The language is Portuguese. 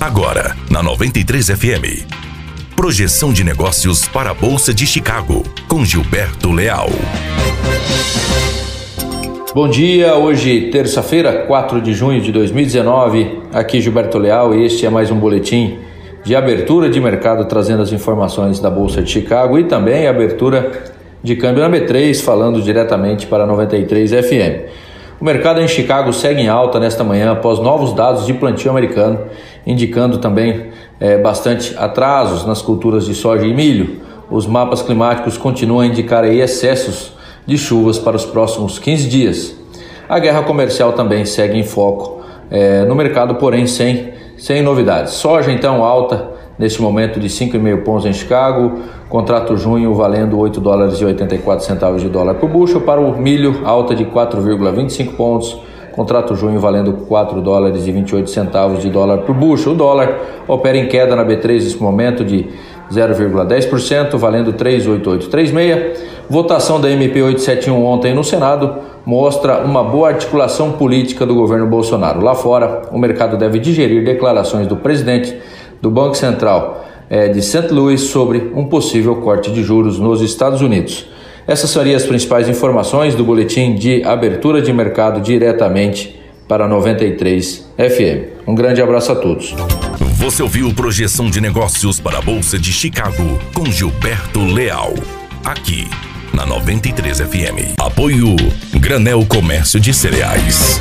Agora, na 93 FM. Projeção de negócios para a Bolsa de Chicago, com Gilberto Leal. Bom dia, hoje, terça-feira, 4 de junho de 2019. Aqui Gilberto Leal e este é mais um boletim de abertura de mercado trazendo as informações da Bolsa de Chicago e também abertura de câmbio na B3, falando diretamente para a 93 FM. O mercado em Chicago segue em alta nesta manhã após novos dados de plantio americano, indicando também é, bastante atrasos nas culturas de soja e milho. Os mapas climáticos continuam a indicar excessos de chuvas para os próximos 15 dias. A guerra comercial também segue em foco é, no mercado, porém sem, sem novidades. Soja então alta neste momento de 5,5 pontos em Chicago, contrato junho valendo 8 dólares e 84 centavos de dólar por bushel, para o milho alta de 4,25 pontos, contrato junho valendo 4 dólares e 28 centavos de dólar por bushel. O dólar opera em queda na B3 nesse momento de 0,10%, valendo 38836. Votação da MP 871 ontem no Senado mostra uma boa articulação política do governo Bolsonaro. Lá fora, o mercado deve digerir declarações do presidente do Banco Central é, de St. Louis sobre um possível corte de juros nos Estados Unidos. Essas seriam as principais informações do boletim de abertura de mercado diretamente para 93 FM. Um grande abraço a todos. Você ouviu Projeção de Negócios para a Bolsa de Chicago com Gilberto Leal. Aqui na 93 FM. Apoio Granel Comércio de Cereais.